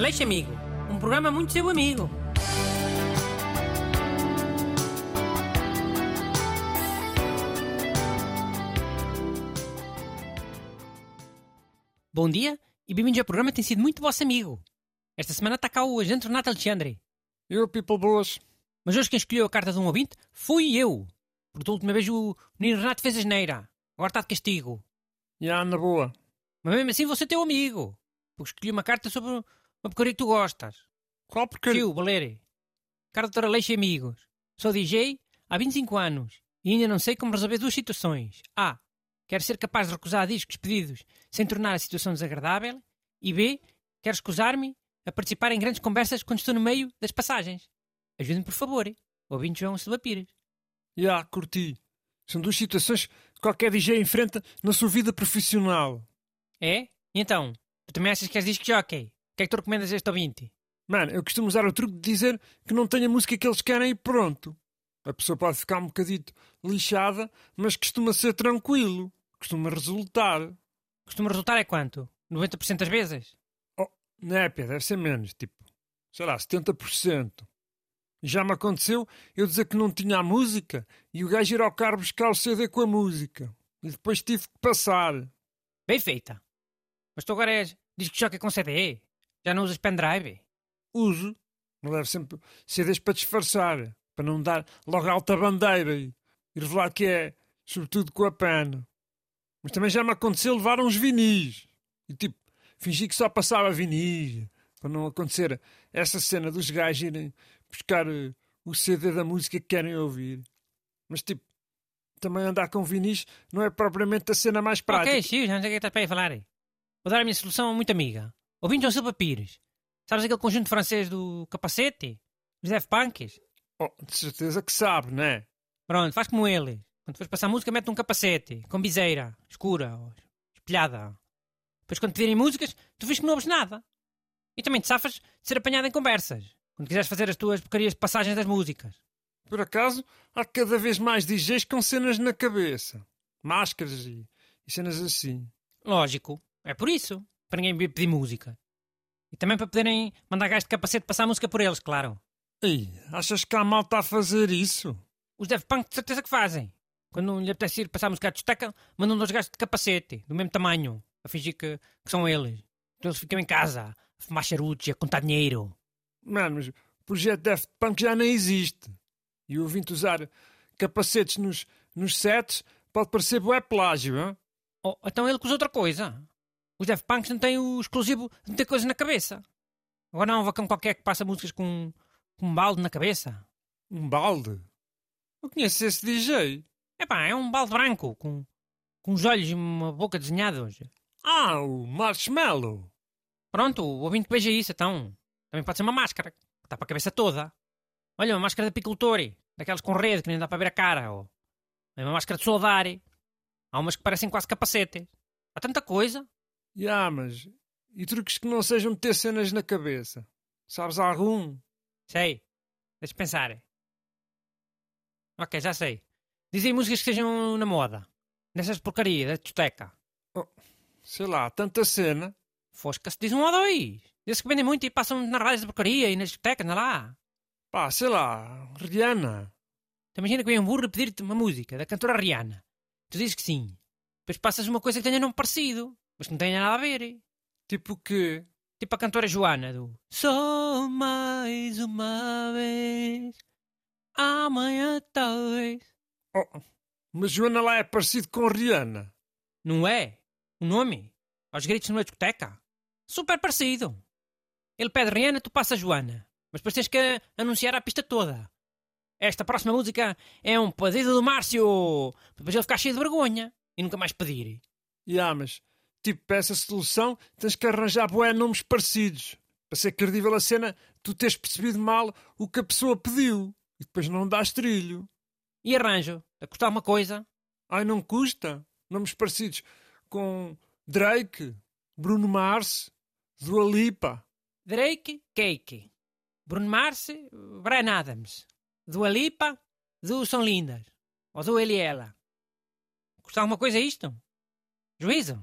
Aleixo Amigo, um programa muito seu amigo. Bom dia e bem-vindos ao programa tem sido muito vosso amigo. Esta semana está cá o agente Renato Alexandre. Eu, people boas. Mas hoje quem escolheu a carta de um ouvinte fui eu. Porque da última vez o menino Renato fez a geneira. Agora está de castigo. Já, na boa. Mas mesmo assim você é teu amigo. Porque escolhi uma carta sobre uma porcaria que tu gostas. Qual porcaria? Tio, Valério. Carta de Aleixo e Amigos. Sou DJ há 25 anos e ainda não sei como resolver duas situações. A. Quero ser capaz de recusar discos pedidos sem tornar a situação desagradável. E B. Quero escusar-me a participar em grandes conversas quando estou no meio das passagens. Ajudem-me, por favor. Ouvinte João Silva Pires. Já, curti. São duas situações que qualquer DJ enfrenta na sua vida profissional. É? E então? Tu também achas que és disco jockey? Que é que tu recomendas este ouvinte? Mano, eu costumo usar o truque de dizer que não tenho a música que eles querem e pronto. A pessoa pode ficar um bocadito lixada, mas costuma ser tranquilo. Costuma resultar. Costuma resultar é quanto? 90% das vezes? Oh, népia, deve ser menos, tipo, sei lá, 70%. Já me aconteceu eu dizer que não tinha a música e o gajo ir ao carro buscar o CD com a música. E depois tive que passar. Bem feita. Mas tu agora és disco jockey com CD? Já não usas pendrive? Uso. Não levo sempre CDs para disfarçar, para não dar logo alta bandeira e, e revelar que é, sobretudo com a pena. Mas também já me aconteceu levar uns vinis. E tipo, fingi que só passava vinis, para não acontecer essa cena dos gajos irem buscar uh, o CD da música que querem ouvir. Mas tipo, também andar com vinis não é propriamente a cena mais prática. Ok, sim, já não sei o que estás para aí falar. Vou dar a minha solução muito amiga. Ouvinte João Silva Pires. Sabes aquele conjunto francês do capacete? Os Def Punks? Oh, de certeza que sabe, não é? Pronto, faz como ele. Quando fores passar música, mete um capacete, com biseira, escura, espelhada. Depois, quando pedirem músicas, tu vês que não ouves nada. E também te safas de ser apanhado em conversas. Quando quiseres fazer as tuas porcarias de passagens das músicas. Por acaso, há cada vez mais DJs com cenas na cabeça. Máscaras e, e cenas assim. Lógico. É por isso. Para ninguém pedir música. E também para poderem mandar gajos de capacete passar música por eles, claro. Ei, achas que a malta a fazer isso? Os Def Punk de certeza que fazem. Quando não lhe apetece ir passar música à discoteca, mandam dois gajos de capacete, do mesmo tamanho, a fingir que, que são eles. Então eles ficam em casa, a fumar charutos e a contar dinheiro. Mano, mas o projeto Daft Punk já nem existe. E o ouvinte usar capacetes nos, nos sets pode parecer bué plágio, hein? Oh, então ele usa outra coisa. Os Def Punks não têm o exclusivo de ter coisas na cabeça. Agora não há um vacão qualquer que passa músicas com, com um balde na cabeça. Um balde? Eu conheço esse DJ. Epá, é um balde branco, com, com os olhos e uma boca desenhados. Ah, o Marshmallow. Pronto, o ouvinte que veja isso, então. Também pode ser uma máscara, que está para a cabeça toda. Olha, uma máscara de apicultor, daquelas com rede que nem dá para ver a cara. Ou é uma máscara de soldar. Há umas que parecem quase capacete. Há tanta coisa. Yeah, mas... E truques que não sejam ter cenas na cabeça? Sabes algum? Sei. Deixa pensar. Ok, já sei. Dizem músicas que estejam na moda. Nessas porcaria da discoteca. Oh, sei lá, tanta cena. Fosca-se diz um ou dois. Diz que vendem muito e passam nas rádios de porcaria e nas discotecas, não lá. Pá, sei lá, Rihanna. Tu imagina que vem um burro pedir-te uma música da cantora Rihanna. Tu dizes que sim. Depois passas uma coisa que tenha nome parecido, mas não tenha nada a ver. Tipo que? Tipo a cantora Joana do Só mais uma vez, amanhã talvez. Oh, mas Joana lá é parecido com Rihanna. Não é? O nome? Aos gritos numa discoteca? Super parecido. Ele pede Rihanna, tu passa Joana. Mas depois tens que anunciar a pista toda. Esta próxima música é um pedido do Márcio. Depois ele ficar cheio de vergonha e nunca mais pedir. Ya, yeah, mas tipo, para essa solução tens que arranjar bué nomes parecidos. Para ser credível a cena, tu tens percebido mal o que a pessoa pediu. E depois não dás trilho. E arranjo? A custar uma coisa? Ai, não custa. Nomes parecidos com Drake, Bruno Mars, Dua Lipa. Drake, Cake. Bruno Mars, Brian Adams. Dua Lipa, Du São Lindas. Ou Du Ele e Ela. Custa alguma coisa isto? Juízo?